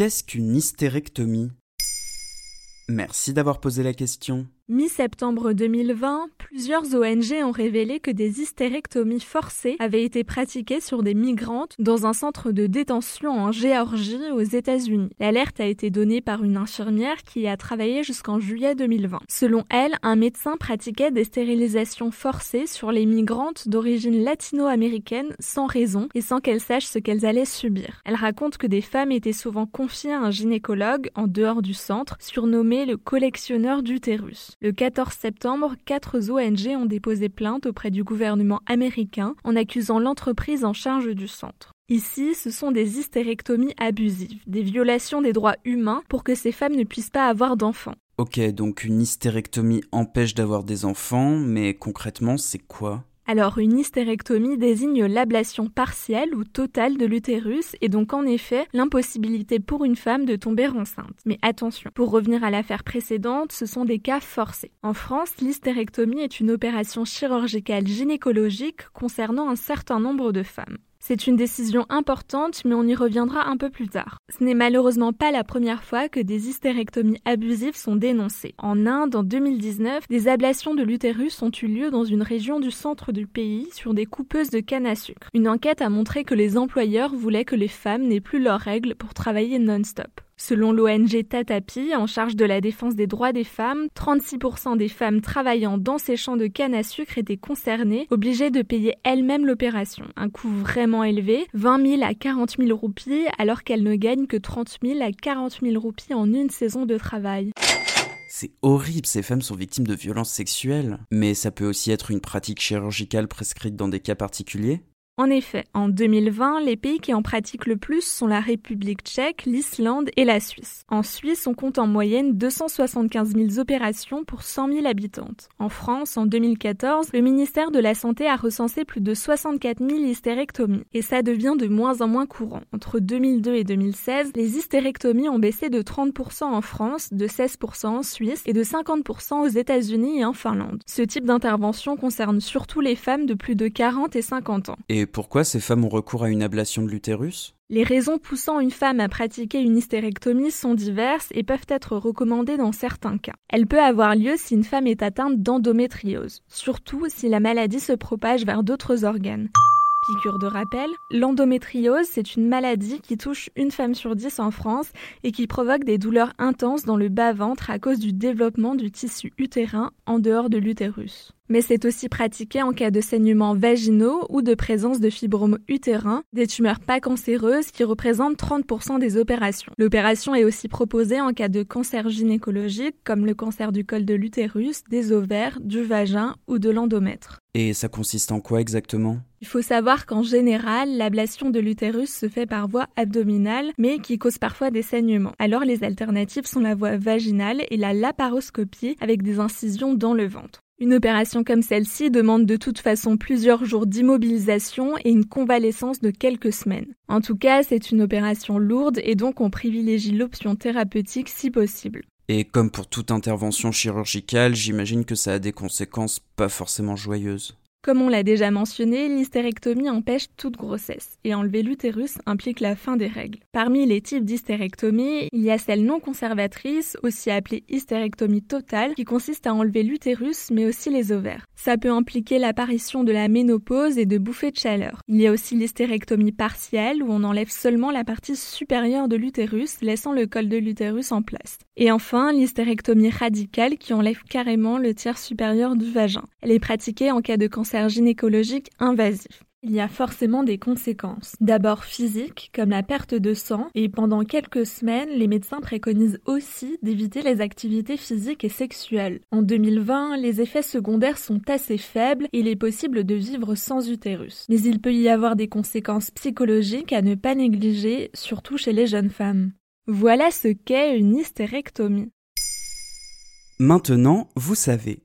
Qu'est-ce qu'une hystérectomie? Merci d'avoir posé la question. Mi-septembre 2020, plusieurs ONG ont révélé que des hystérectomies forcées avaient été pratiquées sur des migrantes dans un centre de détention en Géorgie aux États-Unis. L'alerte a été donnée par une infirmière qui a travaillé jusqu'en juillet 2020. Selon elle, un médecin pratiquait des stérilisations forcées sur les migrantes d'origine latino-américaine sans raison et sans qu'elles sachent ce qu'elles allaient subir. Elle raconte que des femmes étaient souvent confiées à un gynécologue en dehors du centre, surnommé le collectionneur d'utérus. Le 14 septembre, quatre ONG ont déposé plainte auprès du gouvernement américain en accusant l'entreprise en charge du centre. Ici, ce sont des hystérectomies abusives, des violations des droits humains pour que ces femmes ne puissent pas avoir d'enfants. Ok, donc une hystérectomie empêche d'avoir des enfants, mais concrètement, c'est quoi? Alors une hystérectomie désigne l'ablation partielle ou totale de l'utérus et donc en effet l'impossibilité pour une femme de tomber enceinte. Mais attention, pour revenir à l'affaire précédente, ce sont des cas forcés. En France, l'hystérectomie est une opération chirurgicale gynécologique concernant un certain nombre de femmes. C'est une décision importante, mais on y reviendra un peu plus tard. Ce n'est malheureusement pas la première fois que des hystérectomies abusives sont dénoncées. En Inde, en 2019, des ablations de l'utérus ont eu lieu dans une région du centre du pays sur des coupeuses de canne à sucre. Une enquête a montré que les employeurs voulaient que les femmes n'aient plus leurs règles pour travailler non-stop. Selon l'ONG Tatapi, en charge de la défense des droits des femmes, 36% des femmes travaillant dans ces champs de canne à sucre étaient concernées, obligées de payer elles-mêmes l'opération. Un coût vraiment élevé, 20 000 à 40 000 roupies, alors qu'elles ne gagnent que 30 000 à 40 000 roupies en une saison de travail. C'est horrible, ces femmes sont victimes de violences sexuelles. Mais ça peut aussi être une pratique chirurgicale prescrite dans des cas particuliers? En effet, en 2020, les pays qui en pratiquent le plus sont la République tchèque, l'Islande et la Suisse. En Suisse, on compte en moyenne 275 000 opérations pour 100 000 habitantes. En France, en 2014, le ministère de la Santé a recensé plus de 64 000 hystérectomies. Et ça devient de moins en moins courant. Entre 2002 et 2016, les hystérectomies ont baissé de 30% en France, de 16% en Suisse et de 50% aux États-Unis et en Finlande. Ce type d'intervention concerne surtout les femmes de plus de 40 et 50 ans pourquoi ces femmes ont recours à une ablation de l'utérus? Les raisons poussant une femme à pratiquer une hystérectomie sont diverses et peuvent être recommandées dans certains cas. Elle peut avoir lieu si une femme est atteinte d'endométriose, surtout si la maladie se propage vers d'autres organes. Piqûre de rappel, l'endométriose, c'est une maladie qui touche une femme sur dix en France et qui provoque des douleurs intenses dans le bas-ventre à cause du développement du tissu utérin en dehors de l'utérus mais c'est aussi pratiqué en cas de saignements vaginaux ou de présence de fibromes utérins, des tumeurs pas cancéreuses qui représentent 30% des opérations. L'opération est aussi proposée en cas de cancer gynécologique comme le cancer du col de l'utérus, des ovaires, du vagin ou de l'endomètre. Et ça consiste en quoi exactement? Il faut savoir qu'en général, l'ablation de l'utérus se fait par voie abdominale, mais qui cause parfois des saignements. Alors les alternatives sont la voie vaginale et la laparoscopie avec des incisions dans le ventre. Une opération comme celle-ci demande de toute façon plusieurs jours d'immobilisation et une convalescence de quelques semaines. En tout cas, c'est une opération lourde et donc on privilégie l'option thérapeutique si possible. Et comme pour toute intervention chirurgicale, j'imagine que ça a des conséquences pas forcément joyeuses. Comme on l'a déjà mentionné, l'hystérectomie empêche toute grossesse et enlever l'utérus implique la fin des règles. Parmi les types d'hystérectomie, il y a celle non conservatrice, aussi appelée hystérectomie totale, qui consiste à enlever l'utérus mais aussi les ovaires. Ça peut impliquer l'apparition de la ménopause et de bouffées de chaleur. Il y a aussi l'hystérectomie partielle où on enlève seulement la partie supérieure de l'utérus, laissant le col de l'utérus en place. Et enfin, l'hystérectomie radicale qui enlève carrément le tiers supérieur du vagin. Elle est pratiquée en cas de cancer gynécologique invasif. Il y a forcément des conséquences. D'abord physiques, comme la perte de sang, et pendant quelques semaines, les médecins préconisent aussi d'éviter les activités physiques et sexuelles. En 2020, les effets secondaires sont assez faibles et il est possible de vivre sans utérus. Mais il peut y avoir des conséquences psychologiques à ne pas négliger, surtout chez les jeunes femmes. Voilà ce qu'est une hystérectomie. Maintenant, vous savez.